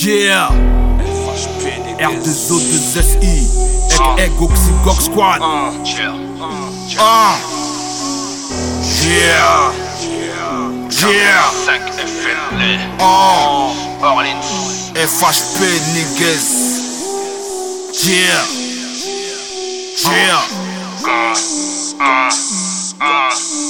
Yeah. R2O2SI. Egg Oxy Gog Squad. Ah. Yeah. Yeah. 5 FNL. Oh. Orleans. FHP niggas. Yeah. Yeah. Un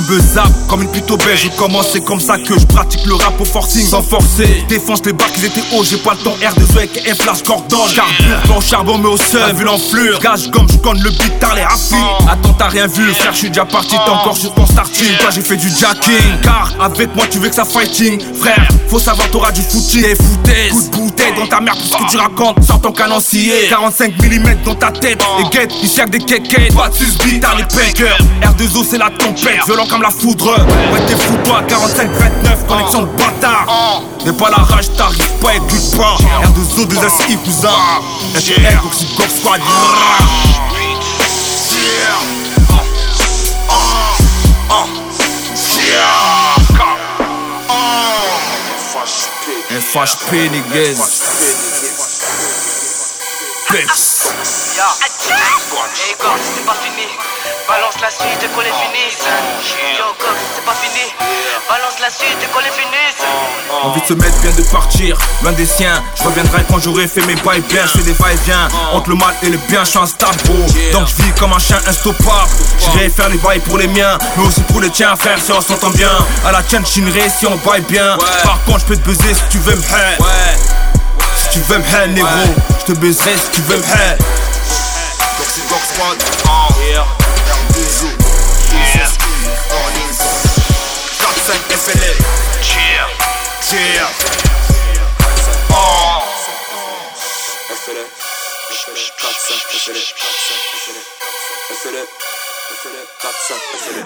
buzzable comme une pute obèse Je commence c'est comme ça que je pratique le rap au forcing. Sans forcer Défense les barques ils étaient hauts. J'ai pas le temps R2 avec un flash Gordon. Carbure pas au charbon mais au seul. Vu l'enflure. Gage comme je conne le beat t'as les rafiques Attends t'as rien vu. Frère je suis déjà parti T'es encore sur ton starting. Toi j'ai fait du jacking. Car avec moi tu veux que ça fighting. Frère faut savoir t'auras du footing. Des foutaises. Coup de bouteille dans ta merde Tout ce que tu racontes. Sors ton canoncier. 45 mm dans ta tête. Et guette ici que des kékés Pas de susbit t'as les packers R2O c'est la tempête. Violent comme la foudre. Ouais t'es fou toi 45-29 Connexion de bâtard. N'aie pas la rage t'arrives pas et bute pas R2O 2 SI cousin Squad FHP niggas Bitch Hey Gox, c'est pas fini. Balance la suite et qu'on les finisse. Envie de se mettre bien de partir, loin des siens. Je reviendrai quand j'aurai fait mes bails bien. Je fais des va-et-vient entre le mal et le bien. Je suis un star bro. Donc je vis comme un chien instoppable. J'irai faire les bails pour les miens, mais aussi pour les tiens, frère. Si on s'entend bien, à la tienne, chinerai si on baille bien. Par contre, je peux te baiser si tu veux me haine. Si tu veux me haine, négro, je te baiserai si tu veux me Dog Squad, Yeah. R2O, Yeah. Orleans, 4-5 FLL, Yeah. Oh.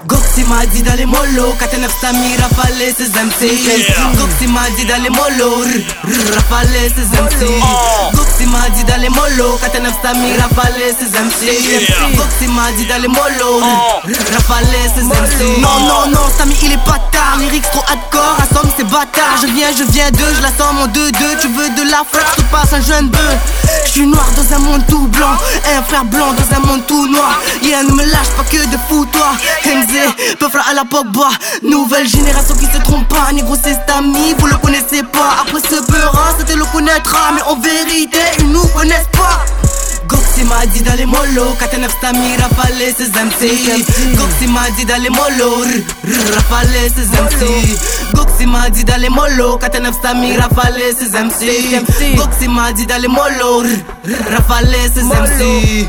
Goksi mazi dale mollo Katenefta mi rafale se zemsi Goksi mazi dale mollo Rafale se zemsi Goksi mazi dale mollo Katenefta mi rafale se zemsi Goksi mazi dale mollo MC Non non non, Sami il est pas tard, lyrics trop hardcore, assomme c'est bâtard. Je viens, je viens d'eux, je la somme en 2-2 Tu veux de la frappe, je te passe un jeune bœuf. Je suis noir dans un monde tout blanc, un frère blanc dans un monde tout noir. Yeah, ne me lâche pas que de fous-toi MZ, peu frère à la Pogba Nouvelle génération qui se trompe pas Négro c'est Stami, vous le connaissez madzi dale molo Katena mira Rafale se zemci Goksi madzi dale molo Rafale se zemci Goksi madzi dale molo Katena mira Rafale se zemci Goksi madzi dale molo Rafale se zemci